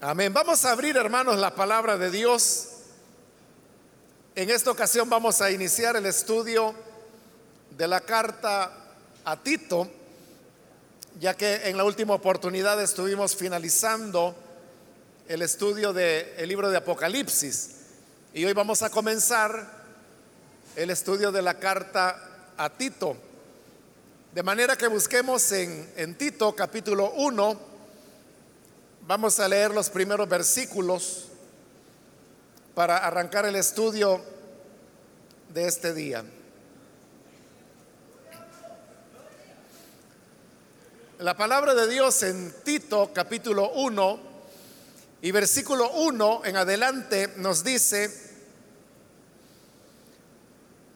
Amén. Vamos a abrir, hermanos, la palabra de Dios. En esta ocasión vamos a iniciar el estudio de la carta a Tito, ya que en la última oportunidad estuvimos finalizando el estudio del libro de Apocalipsis. Y hoy vamos a comenzar el estudio de la carta a Tito. De manera que busquemos en, en Tito capítulo 1 Vamos a leer los primeros versículos para arrancar el estudio de este día. La palabra de Dios en Tito capítulo 1 y versículo 1 en adelante nos dice,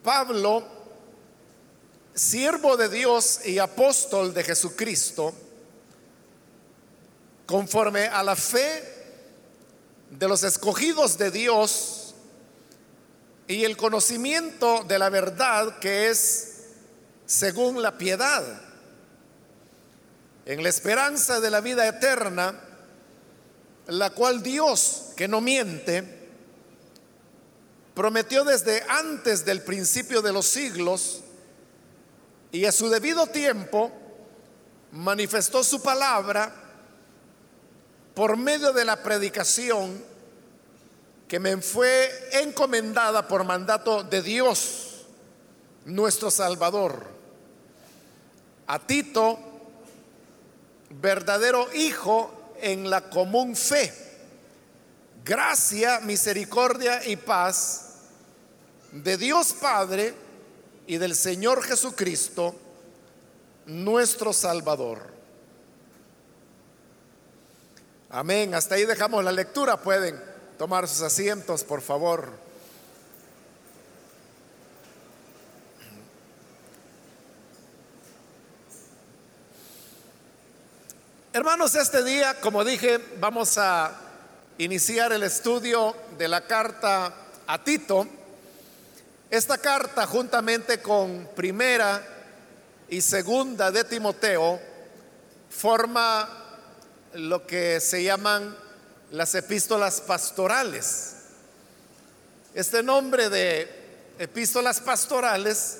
Pablo, siervo de Dios y apóstol de Jesucristo, conforme a la fe de los escogidos de Dios y el conocimiento de la verdad que es según la piedad, en la esperanza de la vida eterna, la cual Dios, que no miente, prometió desde antes del principio de los siglos y a su debido tiempo manifestó su palabra por medio de la predicación que me fue encomendada por mandato de Dios, nuestro Salvador, a Tito, verdadero hijo en la común fe, gracia, misericordia y paz de Dios Padre y del Señor Jesucristo, nuestro Salvador. Amén. Hasta ahí dejamos la lectura. Pueden tomar sus asientos, por favor. Hermanos, este día, como dije, vamos a iniciar el estudio de la carta a Tito. Esta carta, juntamente con primera y segunda de Timoteo, forma lo que se llaman las epístolas pastorales. Este nombre de epístolas pastorales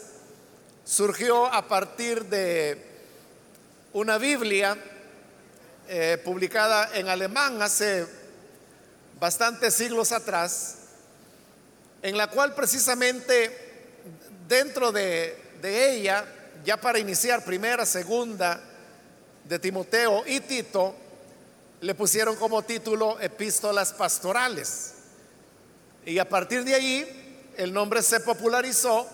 surgió a partir de una Biblia eh, publicada en alemán hace bastantes siglos atrás, en la cual precisamente dentro de, de ella, ya para iniciar primera, segunda de Timoteo y Tito, le pusieron como título epístolas pastorales. Y a partir de ahí el nombre se popularizó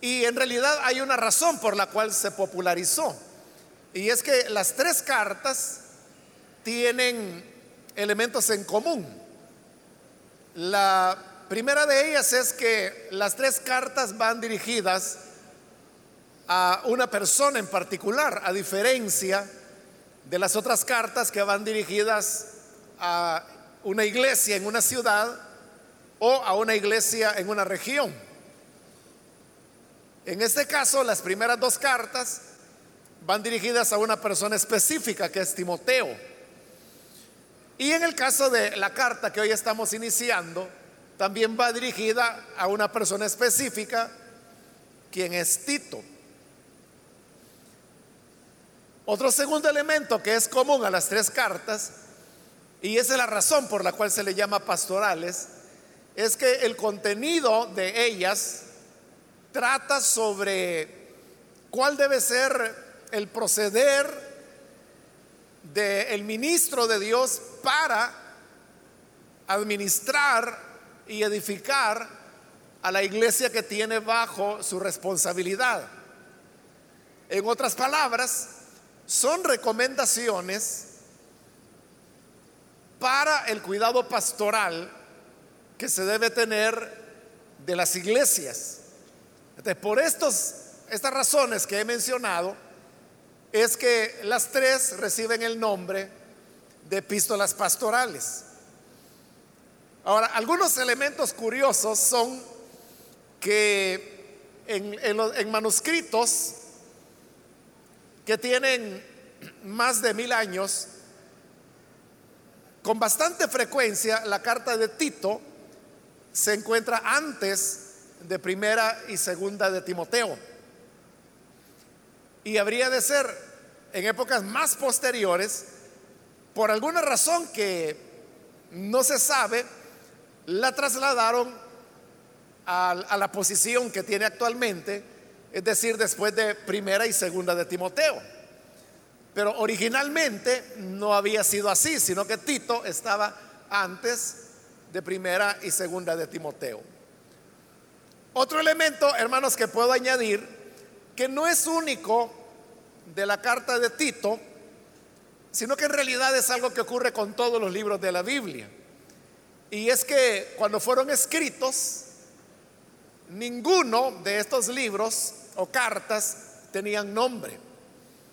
y en realidad hay una razón por la cual se popularizó. Y es que las tres cartas tienen elementos en común. La primera de ellas es que las tres cartas van dirigidas a una persona en particular, a diferencia de las otras cartas que van dirigidas a una iglesia en una ciudad o a una iglesia en una región. En este caso, las primeras dos cartas van dirigidas a una persona específica que es Timoteo. Y en el caso de la carta que hoy estamos iniciando, también va dirigida a una persona específica, quien es Tito. Otro segundo elemento que es común a las tres cartas, y esa es la razón por la cual se le llama pastorales, es que el contenido de ellas trata sobre cuál debe ser el proceder del ministro de Dios para administrar y edificar a la iglesia que tiene bajo su responsabilidad. En otras palabras, son recomendaciones para el cuidado pastoral que se debe tener de las iglesias. por estos, estas razones que he mencionado, es que las tres reciben el nombre de epístolas pastorales. Ahora, algunos elementos curiosos son que en, en manuscritos que tienen más de mil años, con bastante frecuencia la carta de Tito se encuentra antes de primera y segunda de Timoteo. Y habría de ser en épocas más posteriores, por alguna razón que no se sabe, la trasladaron a, la posición que tiene actualmente, es decir, después de primera y segunda de Timoteo. Pero originalmente no había sido así, sino que Tito estaba antes de primera y segunda de Timoteo. Otro elemento, hermanos, que puedo añadir, que no es único de la carta de Tito, sino que en realidad es algo que ocurre con todos los libros de la Biblia. Y es que cuando fueron escritos, ninguno de estos libros o cartas tenían nombre.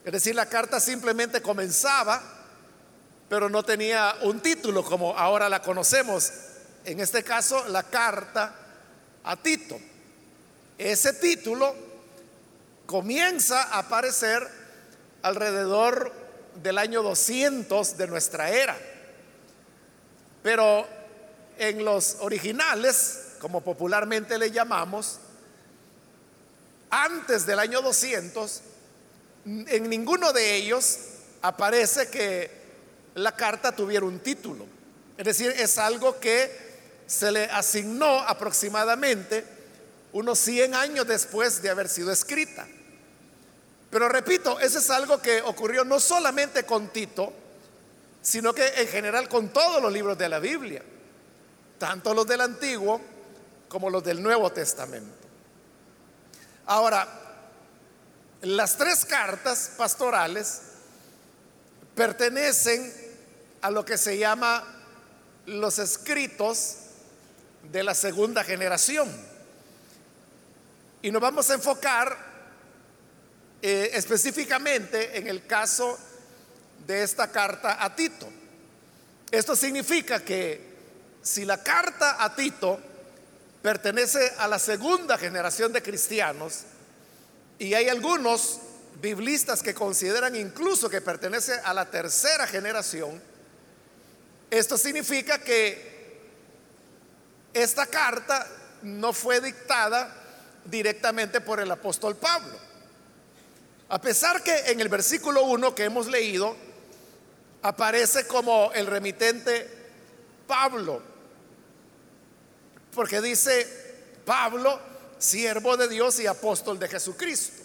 Es decir, la carta simplemente comenzaba, pero no tenía un título como ahora la conocemos. En este caso, la carta a Tito. Ese título comienza a aparecer alrededor del año 200 de nuestra era. Pero en los originales, como popularmente le llamamos, antes del año 200, en ninguno de ellos aparece que la carta tuviera un título. Es decir, es algo que se le asignó aproximadamente unos 100 años después de haber sido escrita. Pero repito, eso es algo que ocurrió no solamente con Tito, sino que en general con todos los libros de la Biblia, tanto los del Antiguo como los del Nuevo Testamento. Ahora, las tres cartas pastorales pertenecen a lo que se llama los escritos de la segunda generación. Y nos vamos a enfocar eh, específicamente en el caso de esta carta a Tito. Esto significa que si la carta a Tito pertenece a la segunda generación de cristianos, y hay algunos biblistas que consideran incluso que pertenece a la tercera generación, esto significa que esta carta no fue dictada directamente por el apóstol Pablo. A pesar que en el versículo 1 que hemos leído aparece como el remitente Pablo, porque dice Pablo, siervo de Dios y apóstol de Jesucristo.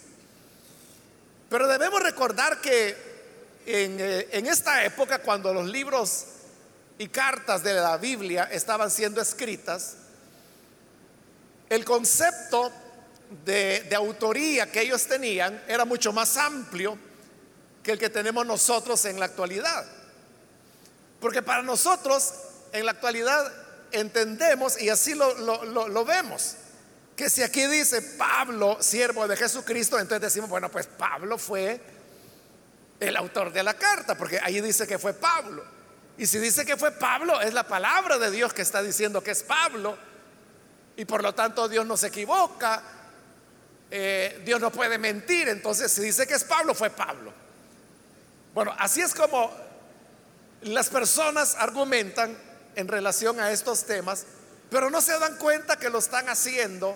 Pero debemos recordar que en, eh, en esta época, cuando los libros y cartas de la Biblia estaban siendo escritas, el concepto de, autoría que ellos tenían era mucho más amplio que el que tenemos nosotros en la actualidad. Porque para nosotros en la actualidad entendemos y así lo, lo, vemos. Que si aquí dice Pablo, siervo de Jesucristo, entonces decimos, bueno, pues Pablo fue el autor de la carta, porque ahí dice que fue Pablo. Y si dice que fue Pablo, es la palabra de Dios que está diciendo que es Pablo. Y por lo tanto Dios no se equivoca, eh, Dios no puede mentir, entonces si dice que es Pablo, fue Pablo. Bueno, así es como las personas argumentan en relación a estos temas, pero no se dan cuenta que lo están haciendo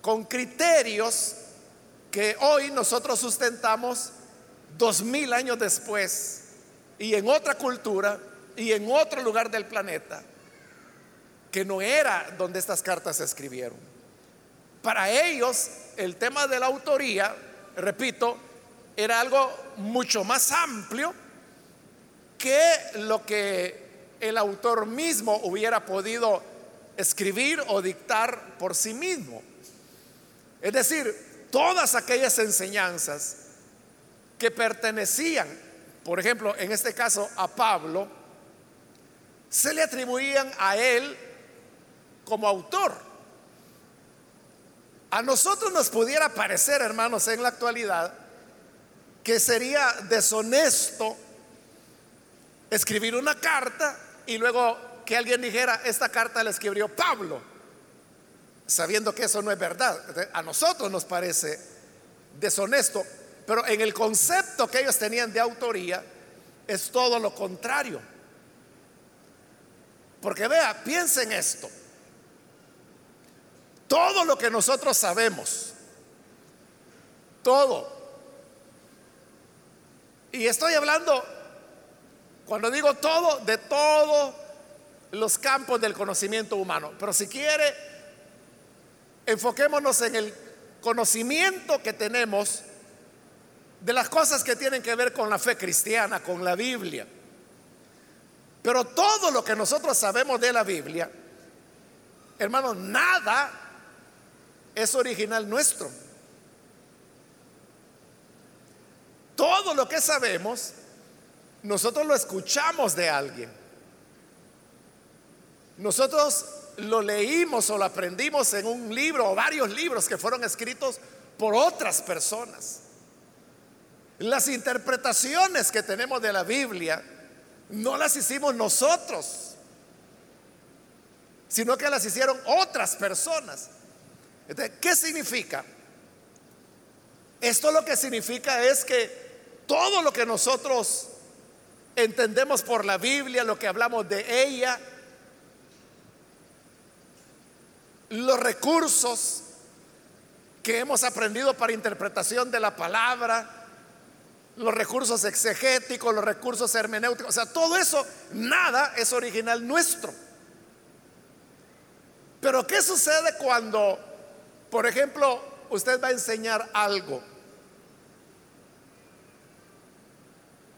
con criterios que hoy nosotros sustentamos dos mil años después y en otra cultura y en otro lugar del planeta que no era donde estas cartas se escribieron. Para ellos el tema de la autoría, repito, era algo mucho más amplio que lo que el autor mismo hubiera podido escribir o dictar por sí mismo. Es decir, todas aquellas enseñanzas que pertenecían, por ejemplo, en este caso a Pablo, se le atribuían a él como autor. A nosotros nos pudiera parecer, hermanos, en la actualidad, que sería deshonesto escribir una carta y luego que alguien dijera, esta carta la escribió Pablo, sabiendo que eso no es verdad. A nosotros nos parece deshonesto, pero en el concepto que ellos tenían de autoría es todo lo contrario. Porque vea, piensen esto. Todo lo que nosotros sabemos, todo. Y estoy hablando, cuando digo todo, de todos los campos del conocimiento humano. Pero si quiere, enfoquémonos en el conocimiento que tenemos de las cosas que tienen que ver con la fe cristiana, con la Biblia. Pero todo lo que nosotros sabemos de la Biblia, hermanos, nada es original nuestro. Todo lo que sabemos, nosotros lo escuchamos de alguien. Nosotros lo leímos o lo aprendimos en un libro o varios libros que fueron escritos por otras personas. Las interpretaciones que tenemos de la Biblia no las hicimos nosotros, sino que las hicieron otras personas. ¿qué significa? Esto lo que significa es que todo lo que nosotros entendemos por la Biblia, lo que hablamos de ella, los recursos que hemos aprendido para interpretación de la palabra, los recursos exegéticos, los recursos hermenéuticos, o sea, todo eso, nada es original nuestro. Pero ¿qué sucede cuando, por ejemplo, usted va a enseñar algo?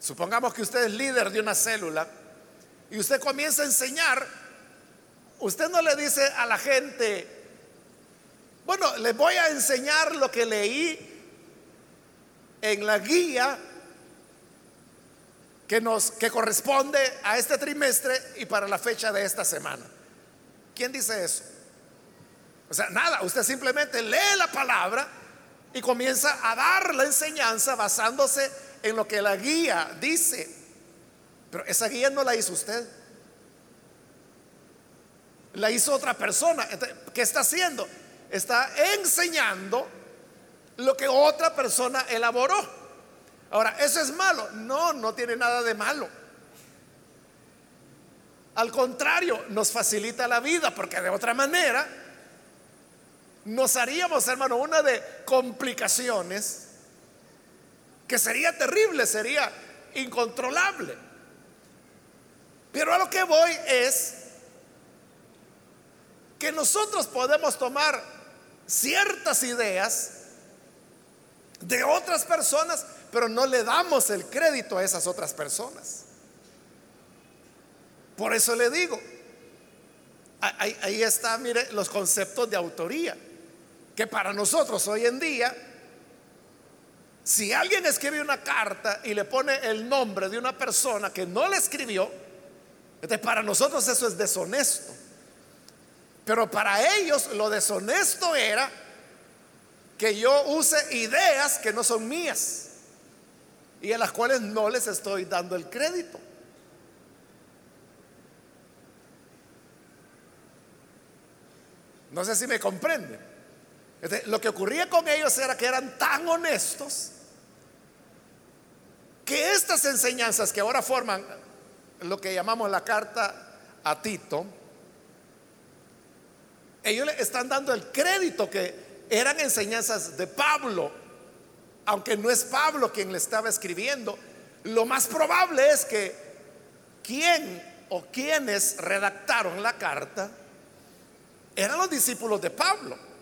Supongamos que usted es líder de una célula y usted comienza a enseñar, usted no le dice a la gente, bueno, les voy a enseñar lo que leí en la guía que nos que corresponde a este trimestre y para la fecha de esta semana. ¿Quién dice eso? O sea, nada, usted simplemente lee la palabra y comienza a dar la enseñanza basándose en lo que la guía dice. Pero esa guía no la hizo usted. La hizo otra persona. ¿Qué está haciendo? Está enseñando lo que otra persona elaboró. Ahora, ¿eso es malo? No, no tiene nada de malo. Al contrario, nos facilita la vida porque de otra manera nos haríamos, hermano, una de complicaciones que sería terrible, sería incontrolable. Pero a lo que voy es que nosotros podemos tomar ciertas ideas de otras personas, pero no le damos el crédito a esas otras personas. Por eso le digo, ahí, ahí está, mire, los conceptos de autoría, que para nosotros hoy en día, si alguien escribe una carta y le pone el nombre de una persona que no le escribió, para nosotros eso es deshonesto. Pero para ellos lo deshonesto era que yo use ideas que no son mías y a las cuales no les estoy dando el crédito. No sé si me comprenden. Lo que ocurría con ellos era que eran tan honestos que estas enseñanzas que ahora forman lo que llamamos la carta a Tito, ellos le están dando el crédito que eran enseñanzas de Pablo, aunque no es Pablo quien le estaba escribiendo. Lo más probable es que quien o quienes redactaron la carta eran los discípulos de Pablo.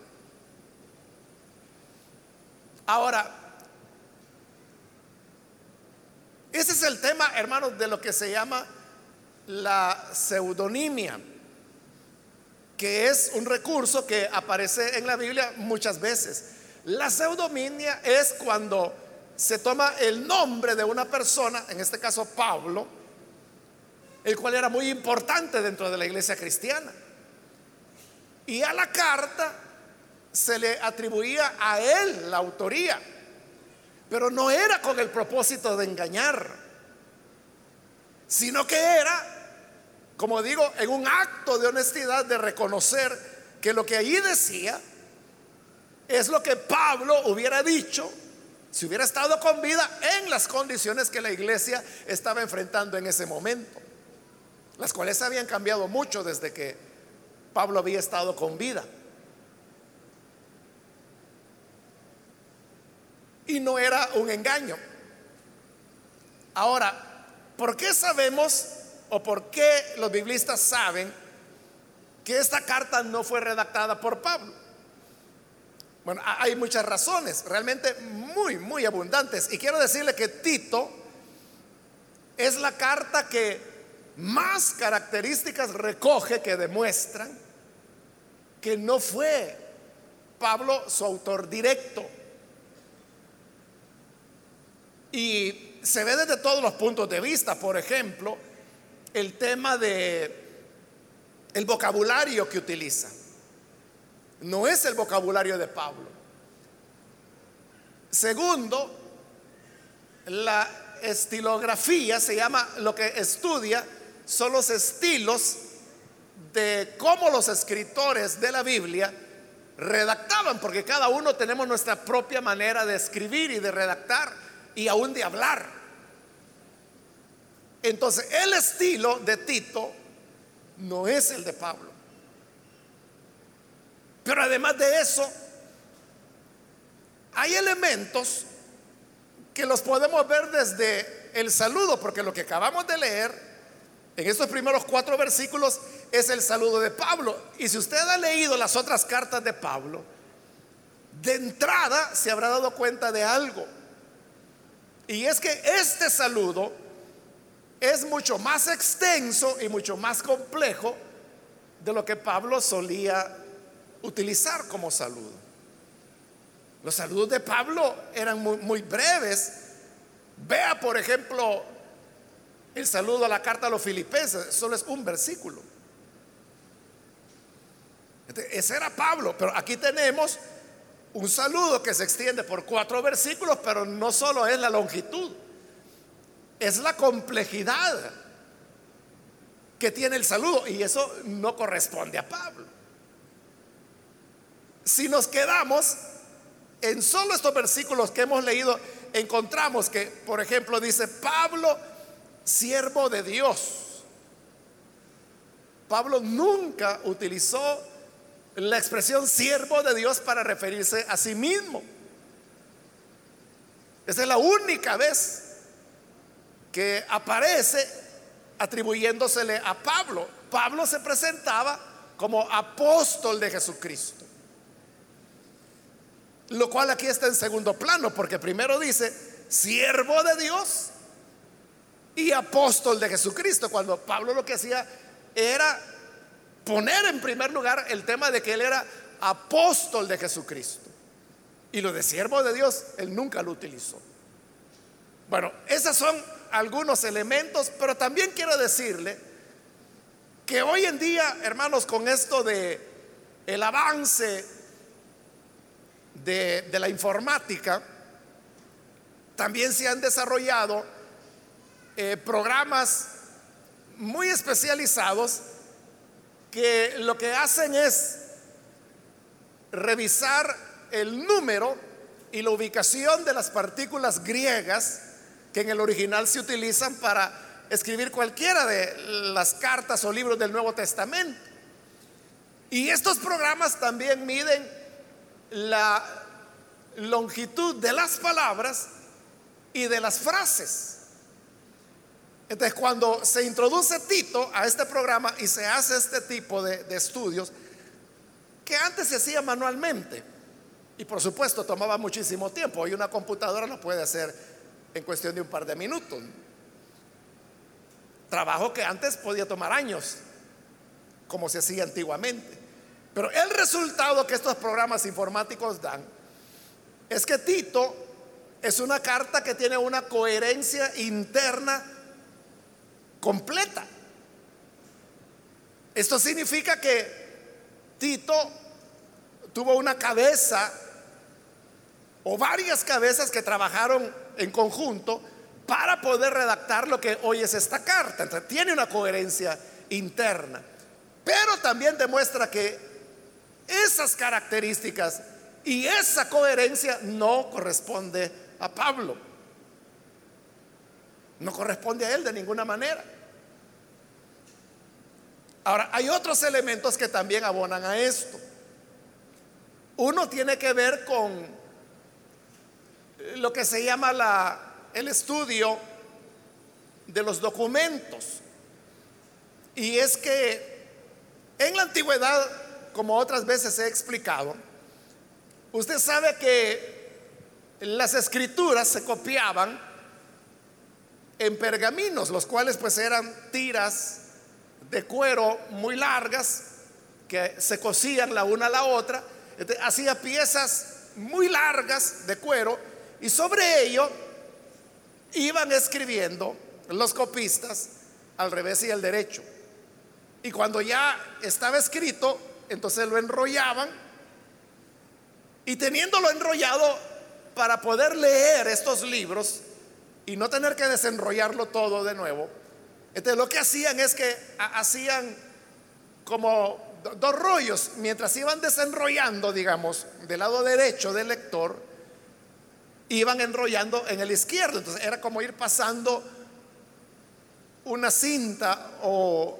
Ahora, ese es el tema, hermanos, de lo que se llama la pseudonimia que es un recurso que aparece en la Biblia muchas veces. La pseudominia es cuando se toma el nombre de una persona, en este caso Pablo, el cual era muy importante dentro de la iglesia cristiana. Y a la carta se le atribuía a él la autoría, pero no era con el propósito de engañar, sino que era como digo, en un acto de honestidad de reconocer que lo que allí decía es lo que Pablo hubiera dicho si hubiera estado con vida en las condiciones que la iglesia estaba enfrentando en ese momento. las cuales habían cambiado mucho desde que Pablo había estado con vida. Y no era un engaño. Ahora, ¿por qué sabemos o por qué los biblistas saben que esta carta no fue redactada por Pablo? Bueno, hay muchas razones, realmente muy, muy abundantes. Y quiero decirle que Tito es la carta que más características recoge que demuestran que no fue Pablo su autor directo. Y se ve desde todos los puntos de vista, por ejemplo, el tema de el vocabulario que utiliza. No es el vocabulario de Pablo. Segundo, la estilografía se llama, lo que estudia son los estilos de cómo los escritores de la Biblia redactaban, porque cada uno tenemos nuestra propia manera de escribir y de redactar y aún de hablar. Entonces, el estilo de Tito no es el de Pablo. Pero además de eso, hay elementos que los podemos ver desde el saludo, porque lo que acabamos de leer en estos primeros cuatro versículos es el saludo de Pablo. Y si usted ha leído las otras cartas de Pablo, de entrada se habrá dado cuenta de algo. Y es que este saludo es mucho más extenso y mucho más complejo de lo que Pablo solía utilizar como saludo. Los saludos de Pablo eran muy, breves. Vea, por ejemplo, el saludo a la carta a los filipenses, solo es un versículo. Este, ese era Pablo, pero aquí tenemos un saludo que se extiende por cuatro versículos, pero no solo es la longitud, es la complejidad que tiene el saludo y eso no corresponde a Pablo. Si nos quedamos en solo estos versículos que hemos leído, encontramos que, por ejemplo, dice Pablo, siervo de Dios. Pablo nunca utilizó la expresión siervo de Dios para referirse a sí mismo. Esa es la única vez que aparece atribuyéndosele a Pablo. Pablo se presentaba como apóstol de Jesucristo. Lo cual aquí está en segundo plano, porque primero dice, siervo de Dios y apóstol de Jesucristo, cuando Pablo lo que hacía era poner en primer lugar el tema de que él era apóstol de Jesucristo. Y lo de siervo de Dios, él nunca lo utilizó. Bueno, esos son algunos elementos, pero también quiero decirle que hoy en día, hermanos, con esto de el avance de, de la informática, también se han desarrollado eh, programas muy especializados que lo que hacen es revisar el número y la ubicación de las partículas griegas que en el original se utilizan para escribir cualquiera de las cartas o libros del Nuevo Testamento. Y estos programas también miden la longitud de las palabras y de las frases. Entonces, cuando se introduce Tito a este programa y se hace este tipo de, estudios, que antes se hacía manualmente, y por supuesto tomaba muchísimo tiempo, hoy una computadora lo puede hacer en cuestión de un par de minutos. Trabajo que antes podía tomar años, como se hacía antiguamente. Pero el resultado que estos programas informáticos dan es que Tito es una carta que tiene una coherencia interna completa. Esto significa que Tito tuvo una cabeza o varias cabezas que trabajaron en conjunto para poder redactar lo que hoy es esta carta. Entonces, tiene una coherencia interna, pero también demuestra que esas características y esa coherencia no corresponde a Pablo. No corresponde a él de ninguna manera. Ahora, hay otros elementos que también abonan a esto. Uno tiene que ver con lo que se llama la, el estudio de los documentos. Y es que en la antigüedad, como otras veces he explicado, usted sabe que las escrituras se copiaban en pergaminos, los cuales pues eran tiras de cuero muy largas que se cosían la una a la otra. hacía piezas muy largas de cuero y sobre ello iban escribiendo los copistas al revés y al derecho. Y cuando ya estaba escrito, entonces lo enrollaban y teniéndolo enrollado para poder leer estos libros y no tener que desenrollarlo todo de nuevo, entonces lo que hacían es que hacían como dos rollos, mientras iban desenrollando, digamos, del lado derecho del lector, iban enrollando en el izquierdo. Entonces era como ir pasando una cinta o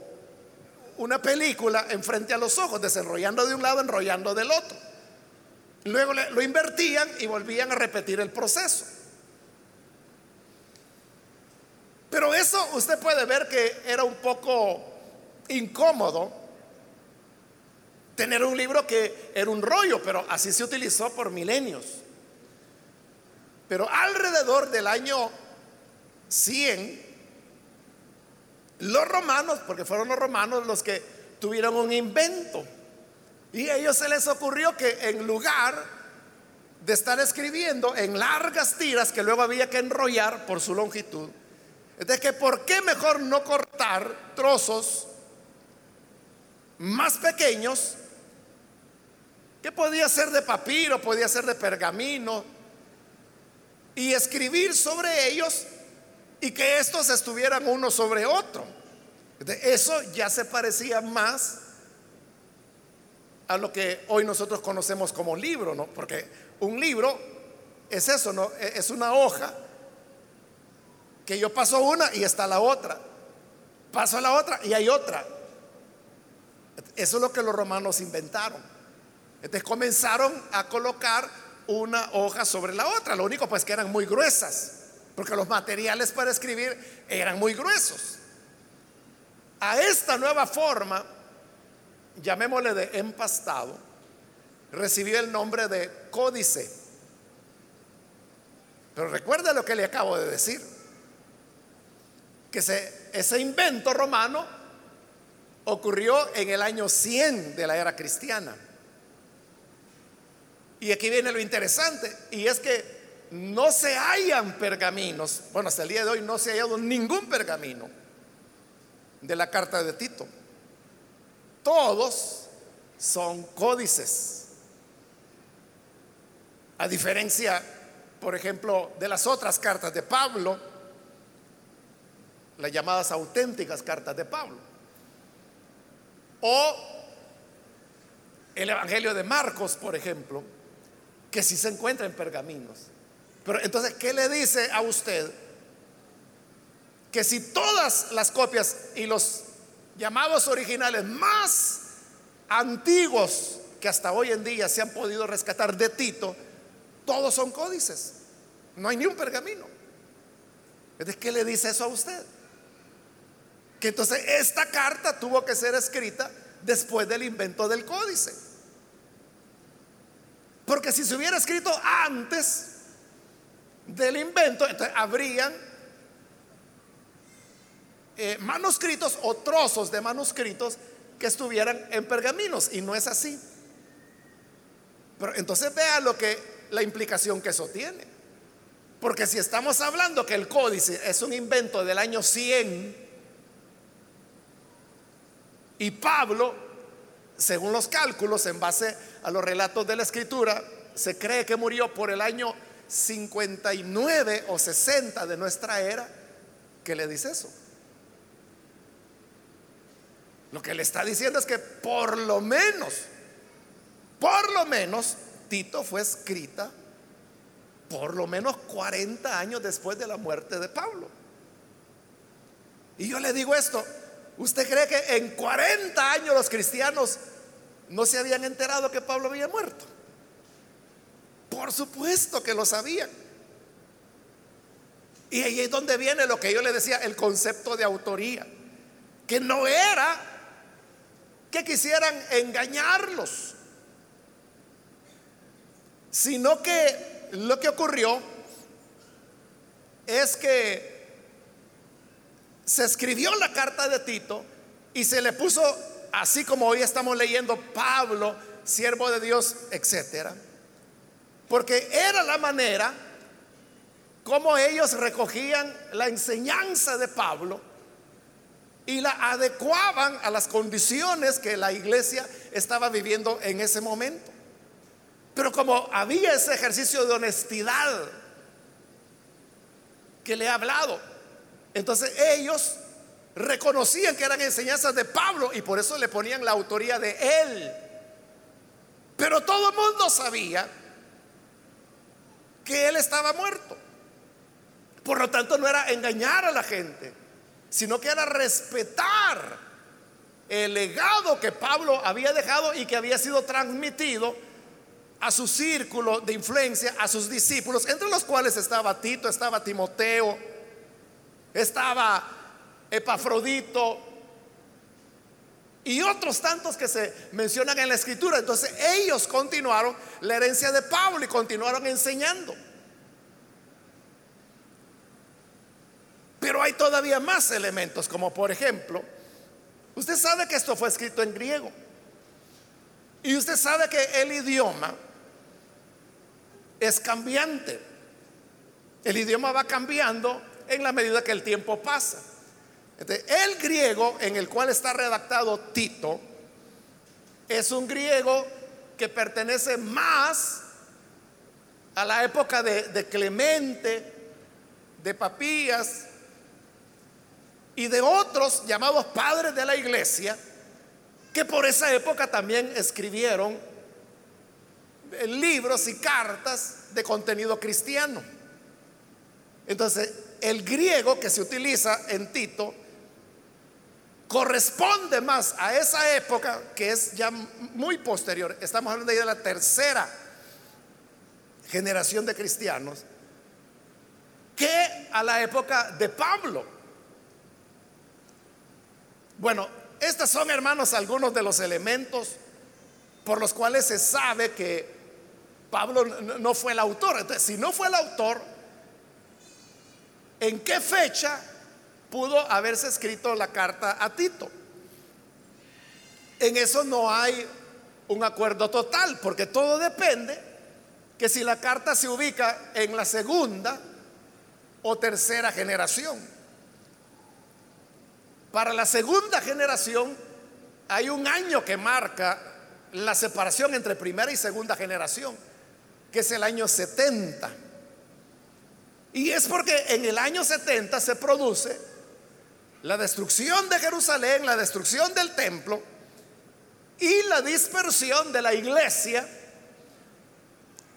una película enfrente a los ojos, desenrollando de un lado, enrollando del otro. Luego lo invertían y volvían a repetir el proceso. Pero eso usted puede ver que era un poco incómodo tener un libro que era un rollo, pero así se utilizó por milenios. Pero alrededor del año 100, los romanos, porque fueron los romanos los que tuvieron un invento, y a ellos se les ocurrió que en lugar de estar escribiendo en largas tiras que luego había que enrollar por su longitud, de que por qué mejor no cortar trozos más pequeños que podía ser de papiro, podía ser de pergamino, y escribir sobre ellos y que estos estuvieran uno sobre otro. Eso ya se parecía más a lo que hoy nosotros conocemos como libro, ¿no? Porque un libro es eso, ¿no? Es una hoja que yo paso una y está la otra. Paso la otra y hay otra. Eso es lo que los romanos inventaron. Entonces comenzaron a colocar una hoja sobre la otra. Lo único pues que eran muy gruesas, porque los materiales para escribir eran muy gruesos. A esta nueva forma, llamémosle de empastado, recibió el nombre de códice. Pero recuerda lo que le acabo de decir que ese invento romano ocurrió en el año 100 de la era cristiana. Y aquí viene lo interesante, y es que no se hallan pergaminos, bueno, hasta el día de hoy no se ha hallado ningún pergamino de la carta de Tito. Todos son códices. A diferencia, por ejemplo, de las otras cartas de Pablo, las llamadas auténticas cartas de Pablo. O el Evangelio de Marcos, por ejemplo, que sí se encuentra en pergaminos. Pero entonces, ¿qué le dice a usted? Que si todas las copias y los llamados originales más antiguos que hasta hoy en día se han podido rescatar de Tito, todos son códices. No hay ni un pergamino. Entonces, ¿qué le dice eso a usted? Que entonces esta carta tuvo que ser escrita después del invento del códice. Porque si se hubiera escrito antes del invento, entonces habrían eh, manuscritos o trozos de manuscritos que estuvieran en pergaminos y no es así. Pero entonces vea lo que la implicación que eso tiene. Porque si estamos hablando que el códice es un invento del año 100 y Pablo, según los cálculos, en base a los relatos de la escritura, se cree que murió por el año 59 o 60 de nuestra era. ¿Qué le dice eso? Lo que le está diciendo es que por lo menos, por lo menos, Tito fue escrita por lo menos 40 años después de la muerte de Pablo. Y yo le digo esto ¿Usted cree que en 40 años los cristianos no se habían enterado que Pablo había muerto? Por supuesto que lo sabían. Y ahí es donde viene lo que yo le decía, el concepto de autoría, que no era que quisieran engañarlos, sino que lo que ocurrió es que se escribió la carta de Tito y se le puso, así como hoy estamos leyendo Pablo, siervo de Dios, etcétera, porque era la manera cómo ellos recogían la enseñanza de Pablo y la adecuaban a las condiciones que la iglesia estaba viviendo en ese momento. Pero como había ese ejercicio de honestidad que le he hablado, entonces ellos reconocían que eran enseñanzas de Pablo y por eso le ponían la autoría de él. Pero todo el mundo sabía que él estaba muerto. Por lo tanto, no era engañar a la gente, sino que era respetar el legado que Pablo había dejado y que había sido transmitido a su círculo de influencia, a sus discípulos, entre los cuales estaba Tito, estaba Timoteo, estaba Epafrodito y otros tantos que se mencionan en la escritura. Entonces ellos continuaron la herencia de Pablo y continuaron enseñando. Pero hay todavía más elementos, como por ejemplo, usted sabe que esto fue escrito en griego. Y usted sabe que el idioma es cambiante. El idioma va cambiando en la medida que el tiempo pasa. el griego en el cual está redactado Tito es un griego que pertenece más a la época de, de Clemente, de Papías, y de otros llamados padres de la iglesia, que por esa época también escribieron libros y cartas de contenido cristiano. Entonces, el griego que se utiliza en Tito corresponde más a esa época que es ya muy posterior. Estamos hablando de la tercera generación de cristianos que a la época de Pablo. Bueno, estos son, hermanos, algunos de los elementos por los cuales se sabe que Pablo no fue el autor. Entonces, si no fue el autor, ¿en qué fecha pudo haberse escrito la carta a Tito? En eso no hay un acuerdo total, porque todo depende que si la carta se ubica en la segunda o tercera generación. Para la segunda generación hay un año que marca la separación entre primera y segunda generación, que es el año 70. Y es porque en el año 70 se produce la destrucción de Jerusalén, la destrucción del templo y la dispersión de la iglesia,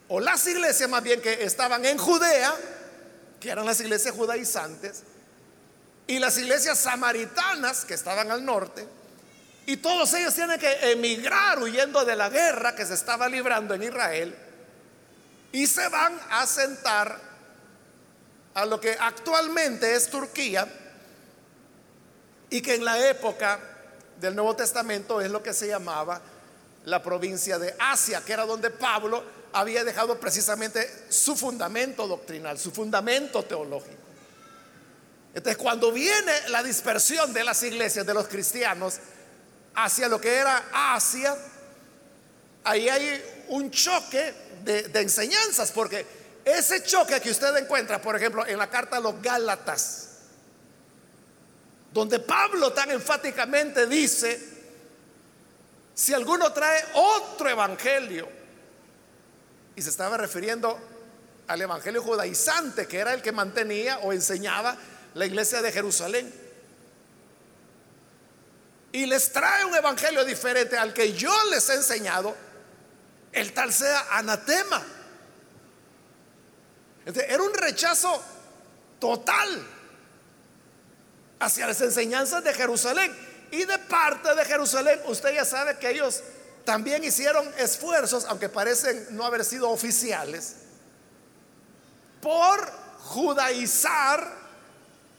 o las iglesias más bien que estaban en Judea, que eran las iglesias judaizantes, y las iglesias samaritanas que estaban al norte, y todos ellos tienen que emigrar huyendo de la guerra que se estaba librando en Israel, y se van a sentar a lo que actualmente es Turquía, y que en la época del Nuevo Testamento es lo que se llamaba la provincia de Asia, que era donde Pablo había dejado precisamente su fundamento doctrinal, su fundamento teológico. Entonces, cuando viene la dispersión de las iglesias de los cristianos hacia lo que era Asia, ahí hay un choque de, enseñanzas, porque ese choque que usted encuentra, por ejemplo, en la carta a los Gálatas, donde Pablo tan enfáticamente dice, si alguno trae otro evangelio, y se estaba refiriendo al evangelio judaizante, que era el que mantenía o enseñaba la iglesia de Jerusalén. Y les trae un evangelio diferente al que yo les he enseñado, el tal sea anatema. Era un rechazo total. hacia las enseñanzas de Jerusalén. Y de parte de Jerusalén, usted ya sabe que ellos también hicieron esfuerzos, aunque parecen no haber sido oficiales, por judaizar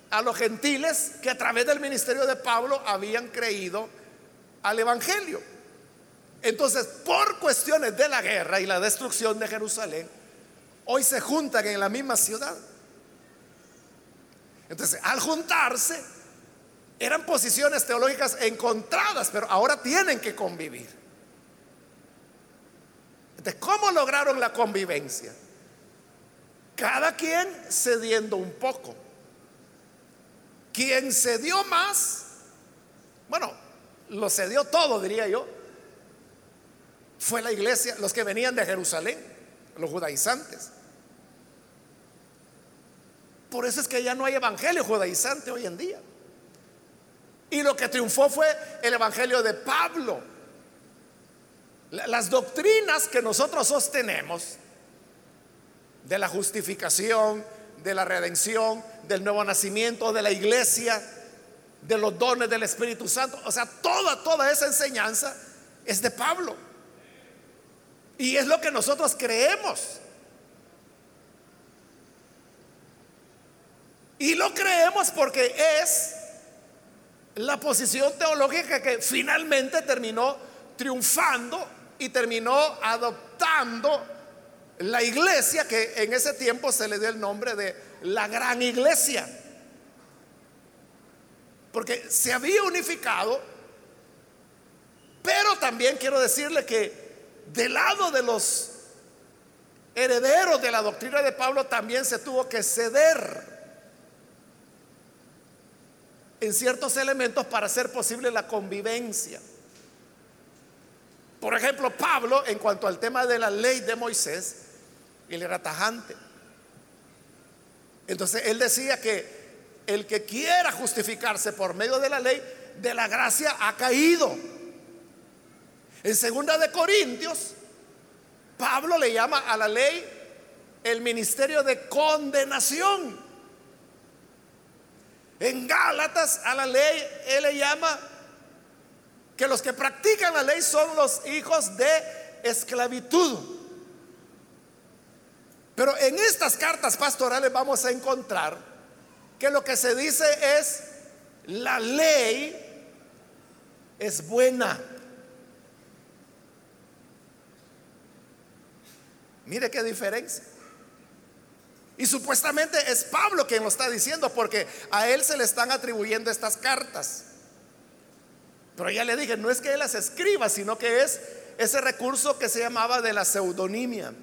a los gentiles que a través del ministerio de Pablo habían creído al Evangelio. Entonces, por cuestiones de la guerra y la destrucción de Jerusalén, hoy se juntan en la misma ciudad. Entonces, al juntarse, eran posiciones teológicas encontradas, pero ahora tienen que convivir. Entonces, ¿cómo lograron la convivencia? Cada quien cediendo un poco. Quien cedió más, bueno, lo cedió todo, diría yo, fue la iglesia, los que venían de Jerusalén, los judaizantes. Por eso es que ya no hay evangelio judaizante hoy en día. Y lo que triunfó fue el evangelio de Pablo. Las doctrinas que nosotros sostenemos de la justificación, de la redención, del nuevo nacimiento, de la iglesia, de los dones del Espíritu Santo, o sea, toda, toda esa enseñanza es de Pablo. Y es lo que nosotros creemos. Y lo creemos porque es la posición teológica que finalmente terminó triunfando y terminó adoptando la iglesia que en ese tiempo se le dio el nombre de la gran iglesia. Porque se había unificado, pero también quiero decirle que del lado de los herederos de la doctrina de Pablo también se tuvo que ceder en ciertos elementos para hacer posible la convivencia. Por ejemplo, Pablo, en cuanto al tema de la ley de Moisés, él era tajante. Entonces él decía que el que quiera justificarse por medio de la ley, de la gracia ha caído. En segunda de Corintios, Pablo le llama a la ley el ministerio de condenación. En Gálatas a la ley él le llama que los que practican la ley son los hijos de esclavitud. Pero en estas cartas pastorales vamos a encontrar que lo que se dice es la ley es buena. Mire qué diferencia. Y supuestamente es Pablo quien lo está diciendo porque a él se le están atribuyendo estas cartas. Pero ya le dije, no es que él las escriba, sino que es ese recurso que se llamaba de la pseudonimia.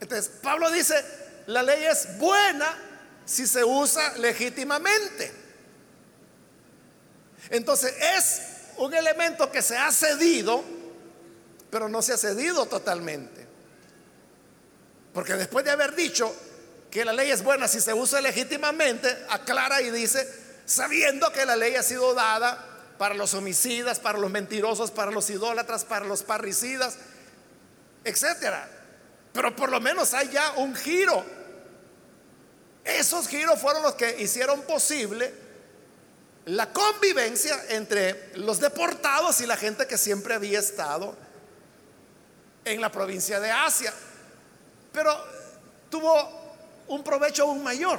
Entonces, Pablo dice, la ley es buena si se usa legítimamente. Entonces, es un elemento que se ha cedido, pero no se ha cedido totalmente. Porque después de haber dicho que la ley es buena si se usa legítimamente, aclara y dice, sabiendo que la ley ha sido dada para los homicidas, para los mentirosos, para los idólatras, para los parricidas, etcétera. Pero por lo menos hay ya un giro. Esos giros fueron los que hicieron posible la convivencia entre los deportados y la gente que siempre había estado en la provincia de Asia. Pero tuvo un provecho aún mayor.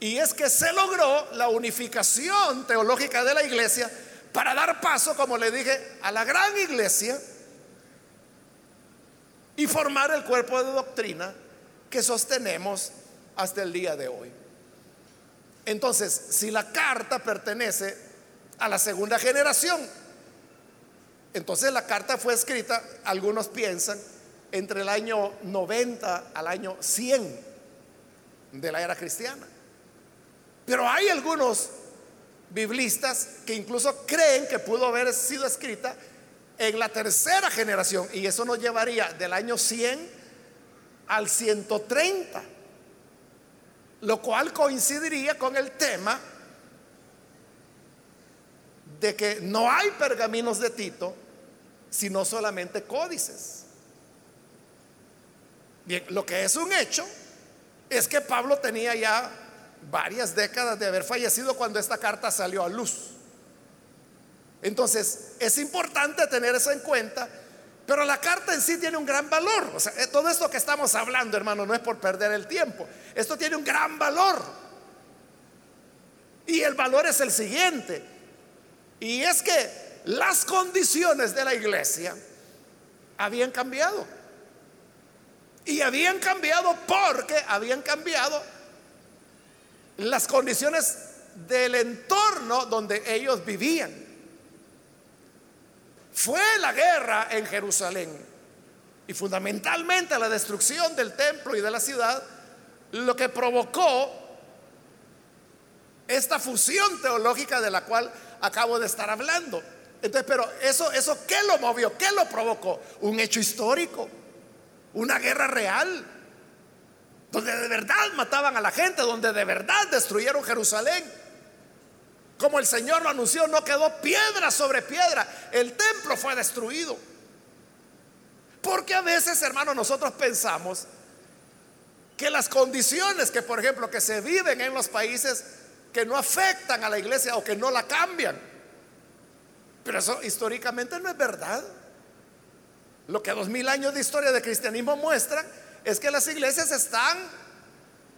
Y es que se logró la unificación teológica de la iglesia para dar paso, como le dije, a la gran iglesia y formar el cuerpo de doctrina que sostenemos hasta el día de hoy. Entonces, si la carta pertenece a la segunda generación, entonces la carta fue escrita, algunos piensan, entre el año 90 al año 100 de la era cristiana. Pero hay algunos biblistas que incluso creen que pudo haber sido escrita en la tercera generación y eso nos llevaría del año 100 al 130, lo cual coincidiría con el tema de que no hay pergaminos de Tito, sino solamente códices. Bien, lo que es un hecho es que Pablo tenía ya varias décadas de haber fallecido cuando esta carta salió a luz. Entonces, es importante tener eso en cuenta, pero la carta en sí tiene un gran valor. Eh, todo esto que estamos hablando, hermano, no es por perder el tiempo. Esto tiene un gran valor. Y el valor es el siguiente. Y es que las condiciones de la iglesia habían cambiado. Y habían cambiado porque habían cambiado las condiciones del entorno donde ellos vivían. Fue la guerra en Jerusalén y fundamentalmente la destrucción del templo y de la ciudad lo que provocó esta fusión teológica de la cual acabo de estar hablando. Entonces, pero eso, eso, ¿qué lo movió? ¿Qué lo provocó? Un hecho histórico, una guerra real, donde de verdad mataban a la gente, donde de verdad destruyeron Jerusalén. Como el Señor lo anunció, no quedó piedra sobre piedra. El templo fue destruido. Porque a veces, hermanos, nosotros pensamos que las condiciones que, por ejemplo, que se viven en los países que no afectan a la iglesia o que no la cambian. Pero eso históricamente no es verdad. Lo que dos mil años de historia de cristianismo muestran es que las iglesias están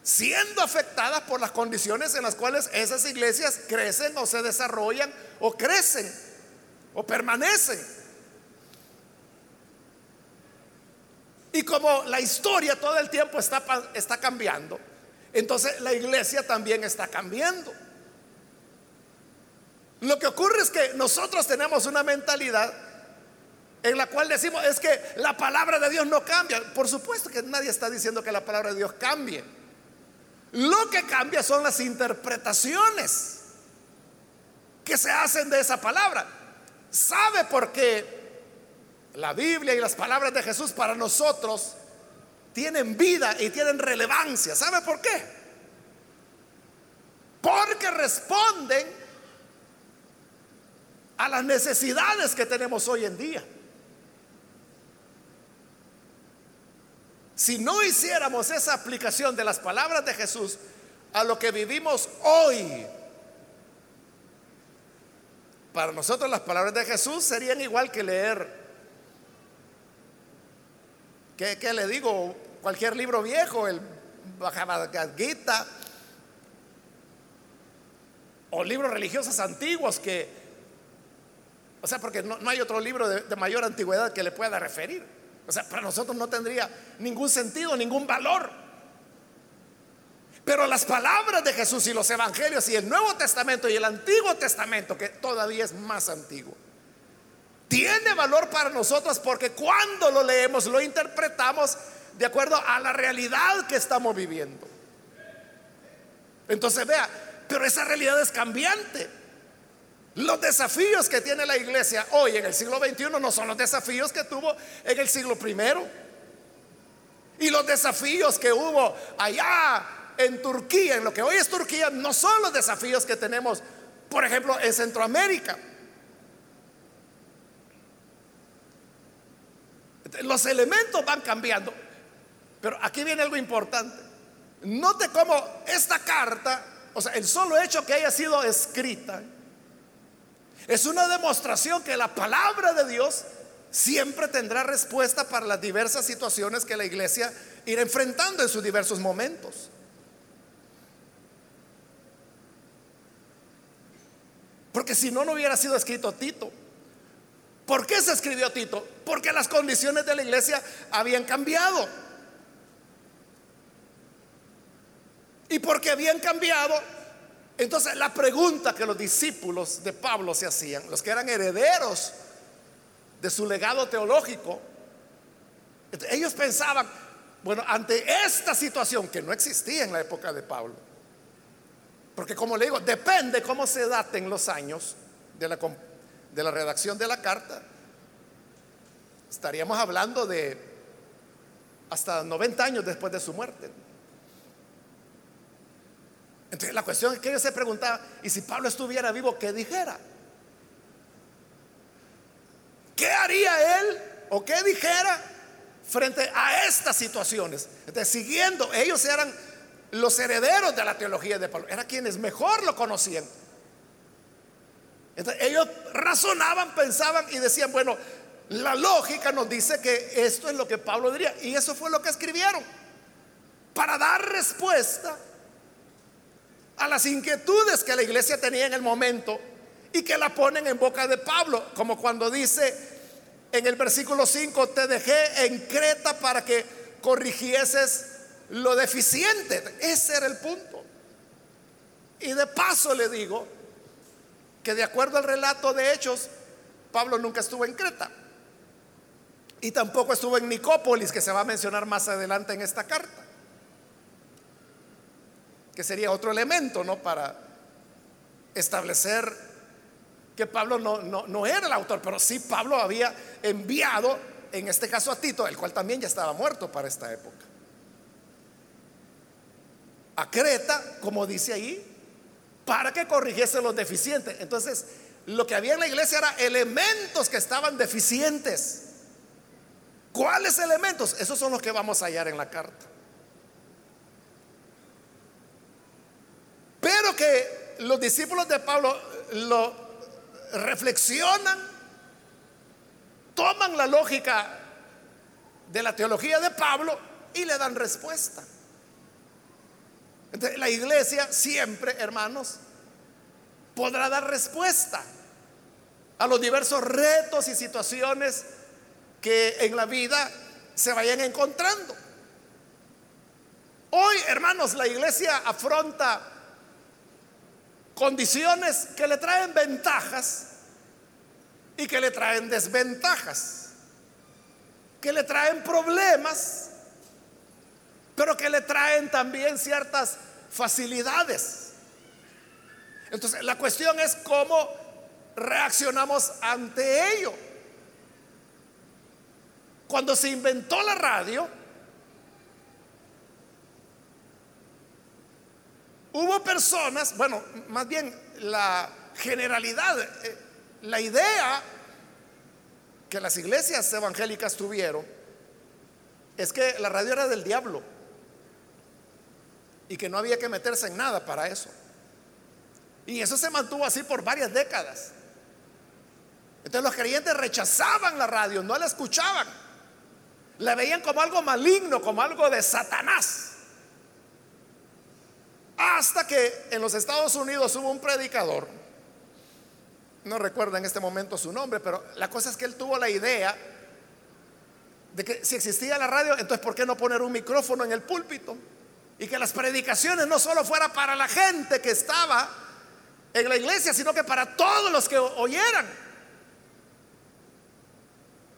siendo afectadas por las condiciones en las cuales esas iglesias crecen o se desarrollan o crecen o permanecen. Y como la historia todo el tiempo está, está cambiando, entonces la iglesia también está cambiando. Lo que ocurre es que nosotros tenemos una mentalidad en la cual decimos es que la palabra de Dios no cambia. Por supuesto que nadie está diciendo que la palabra de Dios cambie. Lo que cambia son las interpretaciones que se hacen de esa palabra. ¿Sabe por qué la Biblia y las palabras de Jesús para nosotros tienen vida y tienen relevancia? ¿Sabe por qué? Porque responden a las necesidades que tenemos hoy en día. Si no hiciéramos esa aplicación de las palabras de Jesús a lo que vivimos hoy, para nosotros las palabras de Jesús serían igual que leer, ¿qué, le digo? Cualquier libro viejo, el Bhagavad o libros religiosos antiguos que, o sea, porque no, hay otro libro de mayor antigüedad que le pueda referir. O sea, para nosotros no tendría ningún sentido, ningún valor. Pero las palabras de Jesús y los evangelios y el Nuevo Testamento y el Antiguo Testamento, que todavía es más antiguo, tiene valor para nosotros porque cuando lo leemos lo interpretamos de acuerdo a la realidad que estamos viviendo. Entonces vea, pero esa realidad es cambiante. Los desafíos que tiene la iglesia hoy en el siglo XXI no son los desafíos que tuvo en el siglo primero. Y los desafíos que hubo allá en Turquía, en lo que hoy es Turquía, no son los desafíos que tenemos, por ejemplo, en Centroamérica. Los elementos van cambiando. Pero aquí viene algo importante. Note cómo esta carta, o sea, el solo hecho que haya sido escrita, es una demostración que la palabra de Dios siempre tendrá respuesta para las diversas situaciones que la iglesia irá enfrentando en sus diversos momentos. Porque si no, no hubiera sido escrito Tito. ¿Por qué se escribió Tito? Porque las condiciones de la iglesia habían cambiado. Y porque habían cambiado, entonces la pregunta que los discípulos de Pablo se hacían, los que eran herederos de su legado teológico, ellos pensaban, bueno, ante esta situación que no existía en la época de Pablo, porque como le digo, depende cómo se daten los años de la, de la redacción de la carta, estaríamos hablando de hasta 90 años después de su muerte. Entonces la cuestión es que ellos se preguntaban, ¿y si Pablo estuviera vivo, qué dijera? ¿Qué haría él o qué dijera frente a estas situaciones? Entonces, siguiendo, ellos eran los herederos de la teología de Pablo, eran quienes mejor lo conocían. Entonces, ellos razonaban, pensaban y decían, bueno, la lógica nos dice que esto es lo que Pablo diría. Y eso fue lo que escribieron. Para dar respuesta a las inquietudes que la iglesia tenía en el momento y que la ponen en boca de Pablo. Como cuando dice en el versículo 5, te dejé en Creta para que corrigieses lo deficiente. Ese era el punto. Y de paso le digo que de acuerdo al relato de Hechos, Pablo nunca estuvo en Creta. Y tampoco estuvo en Nicópolis, que se va a mencionar más adelante en esta carta. Que sería otro elemento, ¿no? Para establecer que Pablo no, no, no era el autor, pero sí Pablo había enviado, en este caso a Tito, el cual también ya estaba muerto para esta época. A Creta, como dice ahí, para que corrigiese los deficientes. Entonces, lo que había en la iglesia era elementos que estaban deficientes. ¿Cuáles elementos? Esos son los que vamos a hallar en la carta. Pero que los discípulos de Pablo lo reflexionan, toman la lógica de la teología de Pablo y le dan respuesta. Entonces, la iglesia siempre, hermanos, podrá dar respuesta a los diversos retos y situaciones que en la vida se vayan encontrando. Hoy, hermanos, la iglesia afronta condiciones que le traen ventajas y que le traen desventajas, que le traen problemas, pero que le traen también ciertas facilidades. Entonces, la cuestión es cómo reaccionamos ante ello. Cuando se inventó la radio, hubo personas, bueno, más bien la generalidad, eh, la idea que las iglesias evangélicas tuvieron es que la radio era del diablo y que no había que meterse en nada para eso. Y eso se mantuvo así por varias décadas. Entonces los creyentes rechazaban la radio, no la escuchaban. La veían como algo maligno, como algo de Satanás. Hasta que en los Estados Unidos hubo un predicador, no recuerdo en este momento su nombre, pero la cosa es que él tuvo la idea de que si existía la radio, entonces ¿por qué no poner un micrófono en el púlpito? Y que las predicaciones no solo fuera para la gente que estaba en la iglesia, sino que para todos los que oyeran.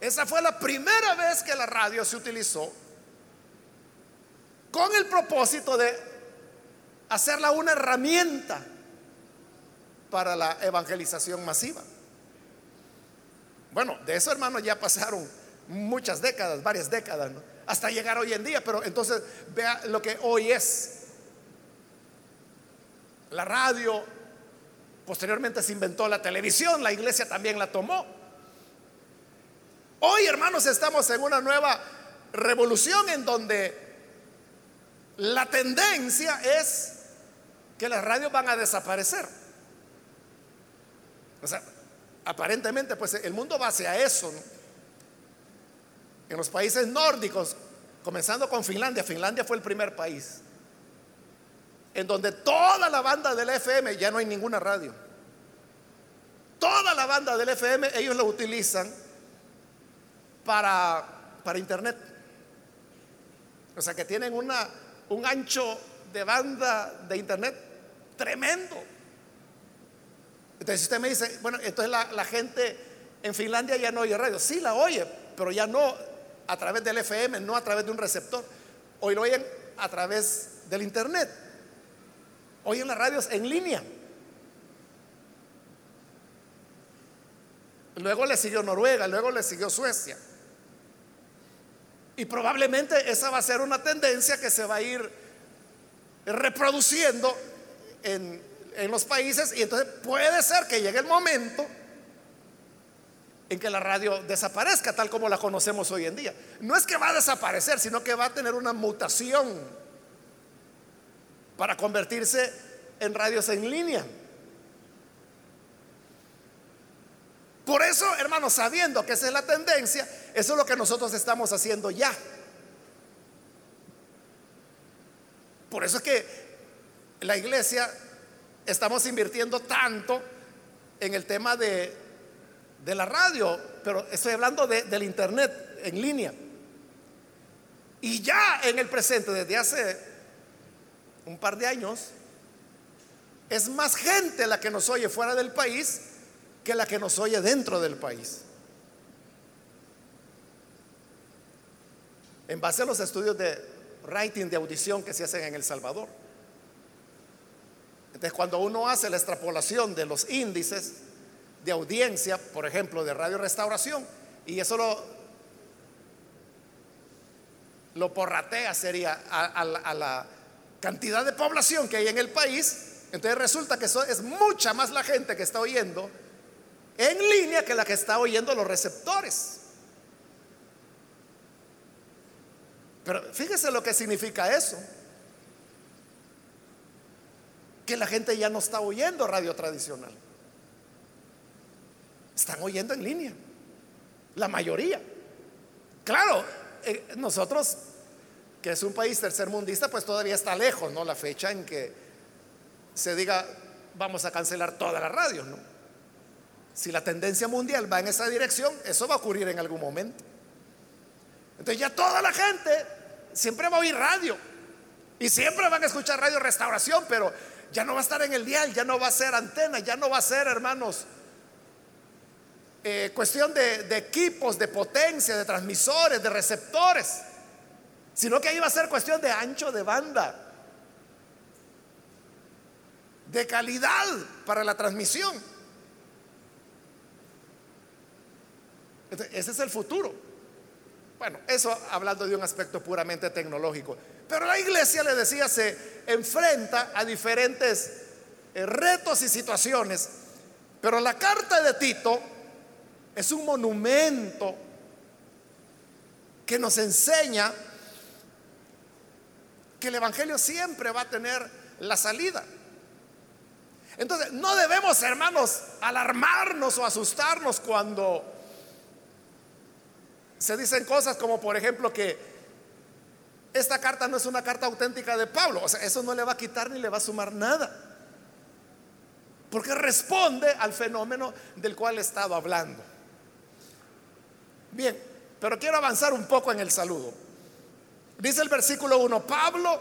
Esa fue la primera vez que la radio se utilizó con el propósito de hacerla una herramienta para la evangelización masiva. Bueno, de eso hermanos ya pasaron muchas décadas, varias décadas. hasta llegar hoy en día. Pero entonces vea lo que hoy es. La radio, posteriormente se inventó la televisión, la iglesia también la tomó. Hoy, hermanos, estamos en una nueva revolución en donde la tendencia es que las radios van a desaparecer. O sea, aparentemente, pues el mundo va hacia eso. En los países nórdicos, comenzando con Finlandia, Finlandia fue el primer país en donde toda la banda del FM ya no hay ninguna radio. Toda la banda del FM ellos lo utilizan para, para internet. O sea que tienen una, un ancho de banda de internet tremendo. Entonces usted me dice, bueno, entonces la, la gente en Finlandia ya no oye radio. Sí la oye, pero ya no a través del FM, no a través de un receptor. Hoy lo oyen a través del Internet. Oyen las radios en línea. Luego le siguió Noruega, luego le siguió Suecia. Y probablemente esa va a ser una tendencia que se va a ir reproduciendo en, en los países y entonces puede ser que llegue el momento en que la radio desaparezca tal como la conocemos hoy en día. No es que va a desaparecer, sino que va a tener una mutación. para convertirse en radios en línea. Por eso, hermanos, sabiendo que esa es la tendencia, eso es lo que nosotros estamos haciendo ya. Por eso es que la iglesia estamos invirtiendo tanto en el tema de, de la radio, pero estoy hablando del internet en línea. Y ya en el presente, desde hace un par de años, es más gente la que nos oye fuera del país que la que nos oye dentro del país. En base a los estudios de writing de audición que se hacen en El Salvador. Entonces, cuando uno hace la extrapolación de los índices de audiencia, por ejemplo, de Radio Restauración, y eso lo, porratea sería a, la cantidad de población que hay en el país, entonces resulta que eso es mucha más la gente que está oyendo en línea que la que está oyendo los receptores. Pero fíjese lo que significa eso. Que la gente ya no está oyendo radio tradicional. Están oyendo en línea. La mayoría. Claro, eh, nosotros, que es un país tercermundista, pues todavía está lejos, ¿no? La fecha en que se diga, vamos a cancelar todas las radios, ¿no? Si la tendencia mundial va en esa dirección, eso va a ocurrir en algún momento. Entonces ya toda la gente siempre va a oír radio. Y siempre van a escuchar radio restauración, pero ya no va a estar en el dial, ya no va a ser antena, ya no va a ser, hermanos, eh, cuestión de, de equipos, de potencia, de transmisores, de receptores, sino que ahí va a ser cuestión de ancho de banda, de calidad para la transmisión. Ese es el futuro. Bueno, eso hablando de un aspecto puramente tecnológico. Pero la iglesia, le decía, se enfrenta a diferentes eh, retos y situaciones. Pero la carta de Tito es un monumento que nos enseña que el Evangelio siempre va a tener la salida. Entonces, no debemos, hermanos, alarmarnos o asustarnos cuando se dicen cosas como, por ejemplo, que esta carta no es una carta auténtica de Pablo. O sea, eso no le va a quitar ni le va a sumar nada. Porque responde al fenómeno del cual he estado hablando. Bien, pero quiero avanzar un poco en el saludo. Dice el versículo 1, Pablo,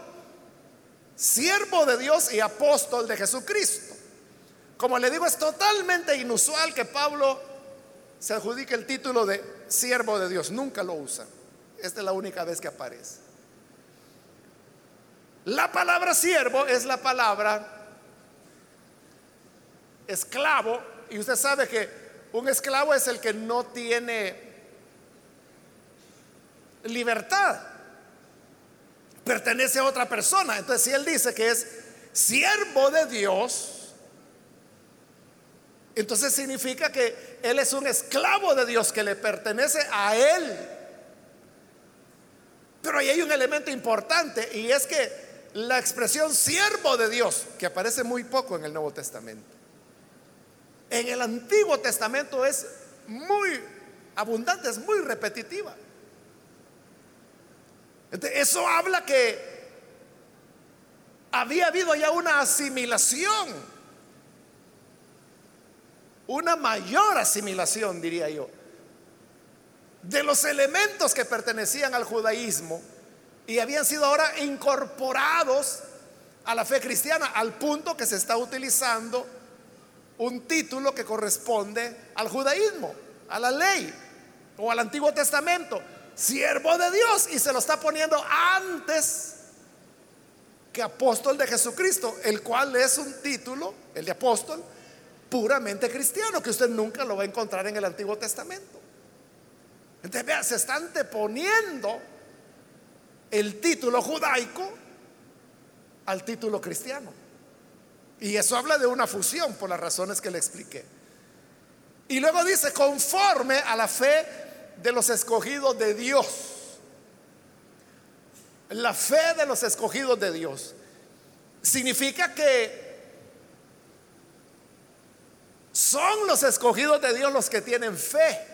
siervo de Dios y apóstol de Jesucristo. Como le digo, es totalmente inusual que Pablo se adjudique el título de siervo de Dios, nunca lo usa. Esta es la única vez que aparece. La palabra siervo es la palabra esclavo, y usted sabe que un esclavo es el que no tiene libertad, pertenece a otra persona. Entonces, si él dice que es siervo de Dios, entonces significa que Él es un esclavo de Dios que le pertenece a Él. Pero ahí hay un elemento importante y es que la expresión siervo de Dios, que aparece muy poco en el Nuevo Testamento, en el Antiguo Testamento es muy abundante, es muy repetitiva. eso habla que había habido ya una asimilación una mayor asimilación, diría yo, de los elementos que pertenecían al judaísmo y habían sido ahora incorporados a la fe cristiana, al punto que se está utilizando un título que corresponde al judaísmo, a la ley o al Antiguo Testamento, siervo de Dios, y se lo está poniendo antes que apóstol de Jesucristo, el cual es un título, el de apóstol, puramente cristiano, que usted nunca lo va a encontrar en el Antiguo Testamento. Entonces, vea, se está anteponiendo el título judaico al título cristiano. Y eso habla de una fusión por las razones que le expliqué. Y luego dice, conforme a la fe de los escogidos de Dios. La fe de los escogidos de Dios. significa que son los escogidos de Dios los que tienen fe.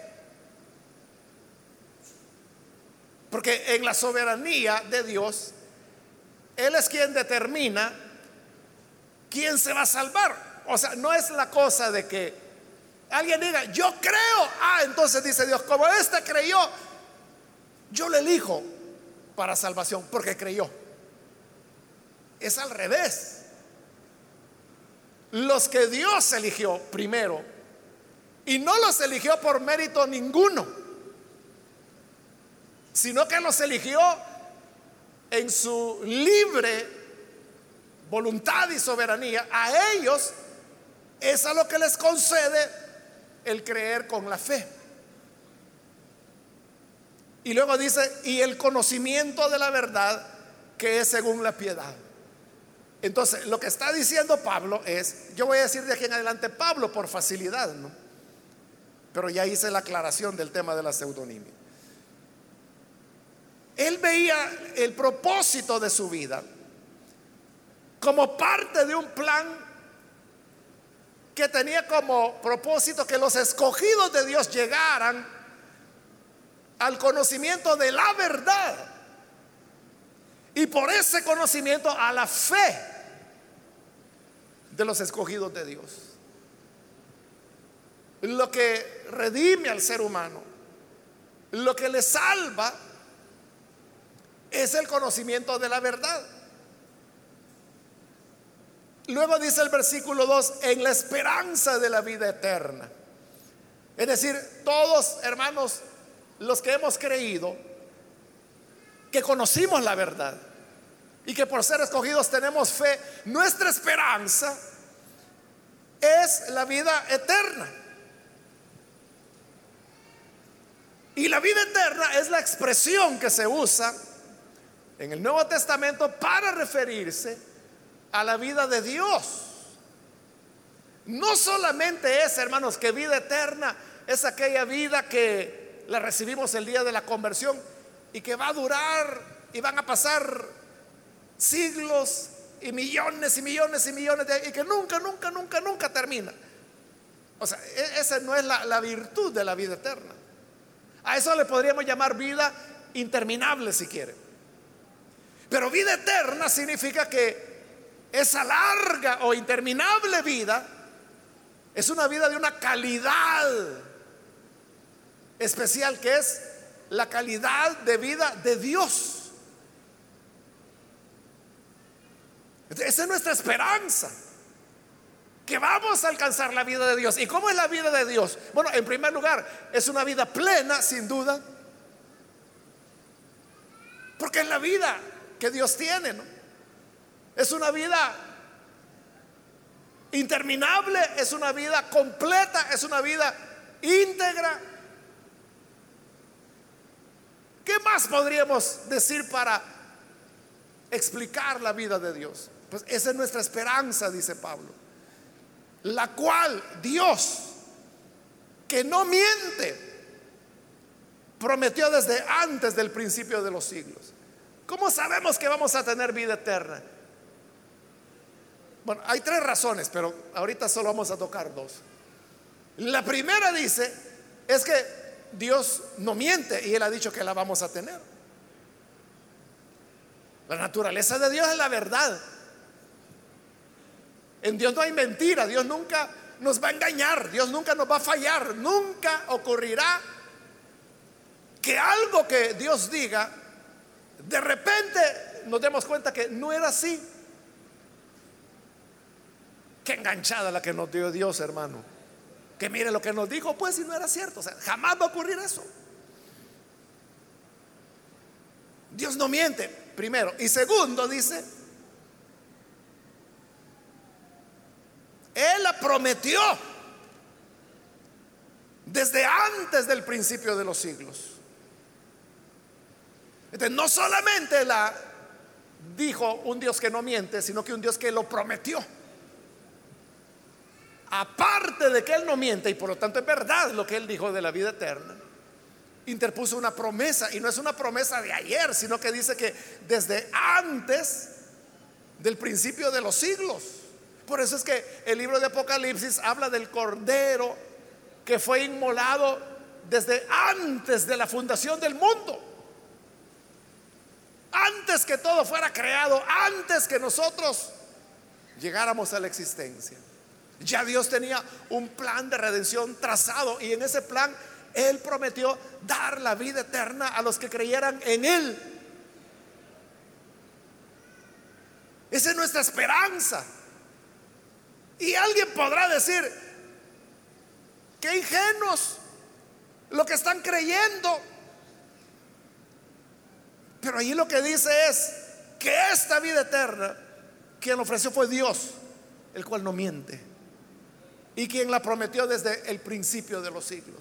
Porque en la soberanía de Dios, Él es quien determina quién se va a salvar. O sea, no es la cosa de que alguien diga, yo creo. Ah, entonces dice Dios, como este creyó, yo le elijo para salvación porque creyó. Es al revés. Los que Dios eligió primero y no los eligió por mérito ninguno, sino que los eligió en su libre voluntad y soberanía, a ellos es a lo que les concede el creer con la fe. Y luego dice, y el conocimiento de la verdad que es según la piedad. Entonces, lo que está diciendo Pablo es, yo voy a decir de aquí en adelante Pablo por facilidad, ¿no? Pero ya hice la aclaración del tema de la pseudonimia. Él veía el propósito de su vida como parte de un plan que tenía como propósito que los escogidos de Dios llegaran al conocimiento de la verdad y por ese conocimiento a la fe de los escogidos de Dios. Lo que redime al ser humano, lo que le salva, es el conocimiento de la verdad. Luego dice el versículo 2, en la esperanza de la vida eterna. Es decir, todos hermanos, los que hemos creído, que conocimos la verdad y que por ser escogidos tenemos fe, nuestra esperanza es la vida eterna. Y la vida eterna es la expresión que se usa en el Nuevo Testamento para referirse a la vida de Dios. No solamente es, hermanos, que vida eterna es aquella vida que la recibimos el día de la conversión y que va a durar y van a pasar siglos y millones y millones y millones de y que nunca, nunca, nunca, nunca termina. O sea, e, esa no es la, la virtud de la vida eterna. A eso le podríamos llamar vida interminable si quiere. Pero vida eterna significa que esa larga o interminable vida es una vida de una calidad especial que es la calidad de vida de Dios. Esa es nuestra esperanza. Que vamos a alcanzar la vida de Dios. ¿Y cómo es la vida de Dios? Bueno, en primer lugar, es una vida plena, sin duda. Porque es la vida que Dios tiene, ¿no? Es una vida interminable, es una vida completa, es una vida íntegra. ¿Qué más podríamos decir para explicar la vida de Dios? Pues esa es nuestra esperanza, dice Pablo. La cual Dios, que no miente, prometió desde antes del principio de los siglos. ¿Cómo sabemos que vamos a tener vida eterna? Bueno, hay tres razones, pero ahorita solo vamos a tocar dos. La primera dice, es que Dios no miente y Él ha dicho que la vamos a tener. La naturaleza de Dios es la verdad. En Dios no hay mentira, Dios nunca nos va a engañar, Dios nunca nos va a fallar, nunca ocurrirá que algo que Dios diga, de repente nos demos cuenta que no era así. Qué enganchada la que nos dio Dios, hermano. Que mire lo que nos dijo, pues si no era cierto. O sea, jamás va a ocurrir eso. Dios no miente, primero. Y segundo, dice, Él la prometió desde antes del principio de los siglos. Entonces, no solamente la dijo un Dios que no miente, sino que un Dios que lo prometió aparte de que Él no miente, y por lo tanto es verdad lo que Él dijo de la vida eterna, interpuso una promesa, y no es una promesa de ayer, sino que dice que desde antes del principio de los siglos. Por eso es que el libro de Apocalipsis habla del cordero que fue inmolado desde antes de la fundación del mundo. Antes que todo fuera creado, antes que nosotros llegáramos a la existencia. Ya Dios tenía un plan de redención trazado y en ese plan Él prometió dar la vida eterna a los que creyeran en Él. Esa es nuestra esperanza. Y alguien podrá decir, qué ingenuos lo que están creyendo. Pero allí lo que dice es que esta vida eterna, quien ofreció fue Dios, el cual no miente. Y quien la prometió desde el principio de los siglos.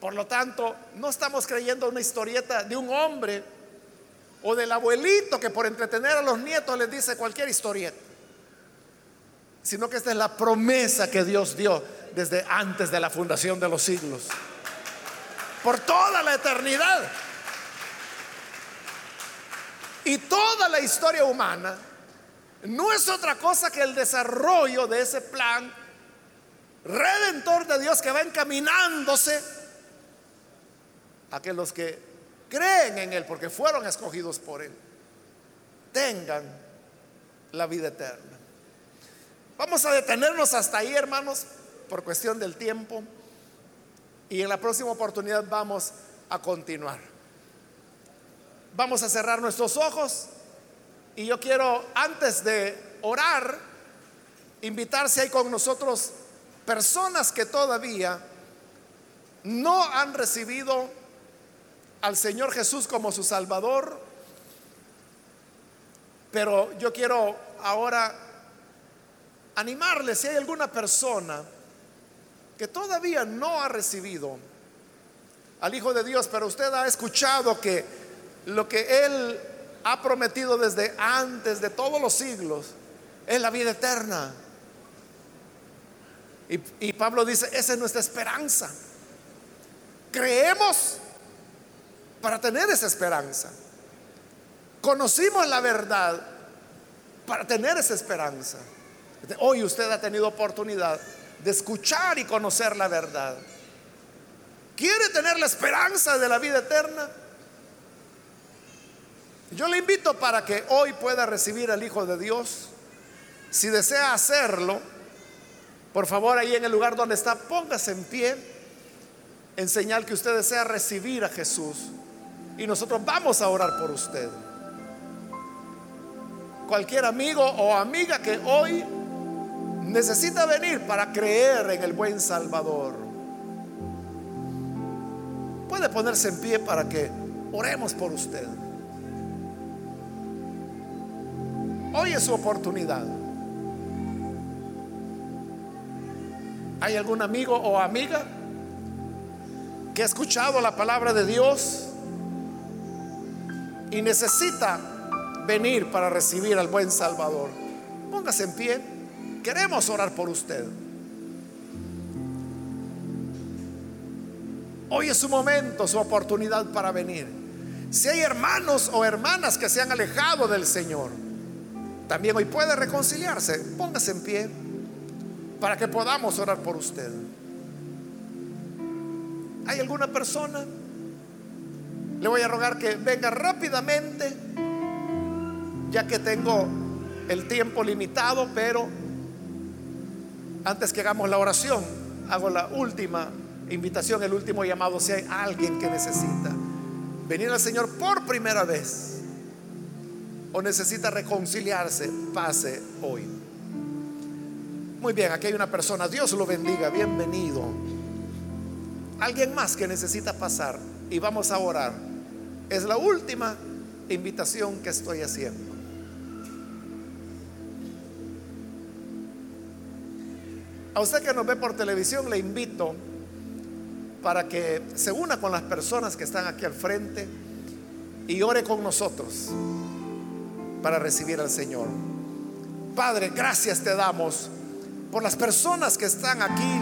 Por lo tanto, no estamos creyendo una historieta de un hombre o del abuelito que por entretener a los nietos les dice cualquier historieta, sino que esta es la promesa que Dios dio desde antes de la fundación de los siglos, por toda la eternidad. Y toda la historia humana no es otra cosa que el desarrollo de ese plan redentor de Dios que va encaminándose a que los que creen en Él, porque fueron escogidos por Él, tengan la vida eterna. Vamos a detenernos hasta ahí, hermanos, por cuestión del tiempo, y en la próxima oportunidad vamos a continuar. Vamos a cerrar nuestros ojos. Y yo quiero, antes de orar, invitarse ahí con nosotros personas que todavía no han recibido al Señor Jesús como su Salvador, pero yo quiero ahora animarles si hay alguna persona que todavía no ha recibido al Hijo de Dios, pero usted ha escuchado que lo que Él ha prometido desde antes de todos los siglos es la vida eterna. Y, y Pablo dice, esa es nuestra esperanza. Creemos para tener esa esperanza. Conocimos la verdad para tener esa esperanza. Hoy usted ha tenido oportunidad de escuchar y conocer la verdad. ¿Quiere tener la esperanza de la vida eterna? Yo le invito para que hoy pueda recibir al Hijo de Dios. Si desea hacerlo, por favor ahí en el lugar donde está, póngase en pie en señal que usted desea recibir a Jesús y nosotros vamos a orar por usted. Cualquier amigo o amiga que hoy necesita venir para creer en el buen Salvador, puede ponerse en pie para que oremos por usted. Hoy es su oportunidad. ¿Hay algún amigo o amiga que ha escuchado la palabra de Dios? y necesita venir para recibir al buen Salvador, póngase en pie. Queremos orar por usted. Hoy es su momento, su oportunidad para venir. Si hay hermanos o hermanas que se han alejado del Señor, también hoy puede reconciliarse. Póngase en pie para que podamos orar por usted. ¿Hay alguna persona? Le voy a rogar que venga rápidamente, ya que tengo el tiempo limitado, pero antes que hagamos la oración, hago la última invitación, el último llamado, si hay alguien que necesita venir al Señor por primera vez o necesita reconciliarse, pase hoy. Muy bien, aquí hay una persona, Dios lo bendiga, bienvenido. Alguien más que necesita pasar y vamos a orar. Es la última invitación que estoy haciendo. A usted que nos ve por televisión le invito para que se una con las personas que están aquí al frente y ore con nosotros para recibir al Señor. Padre, gracias te damos por las personas que están aquí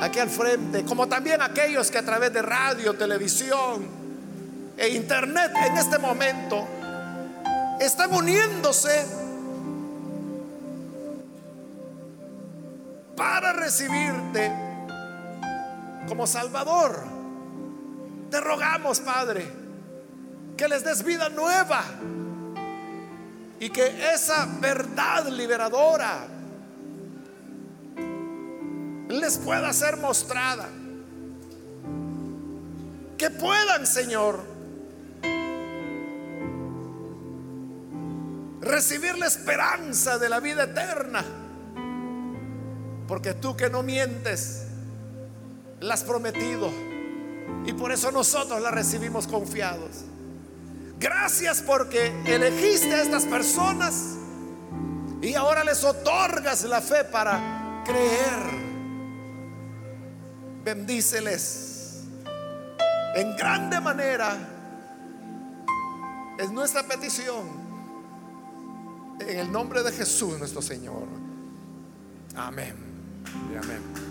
aquí al frente, como también aquellos que a través de radio, televisión e internet en este momento están uniéndose para recibirte como Salvador. Te rogamos, Padre, que les des vida nueva y que esa verdad liberadora les pueda ser mostrada. Que puedan, Señor, recibir la esperanza de la vida eterna. Porque tú que no mientes, la has prometido. Y por eso nosotros la recibimos confiados. Gracias porque elegiste a estas personas y ahora les otorgas la fe para creer. Bendíceles en grande manera. Es nuestra petición. En el nombre de Jesús nuestro Señor. Amén. amén.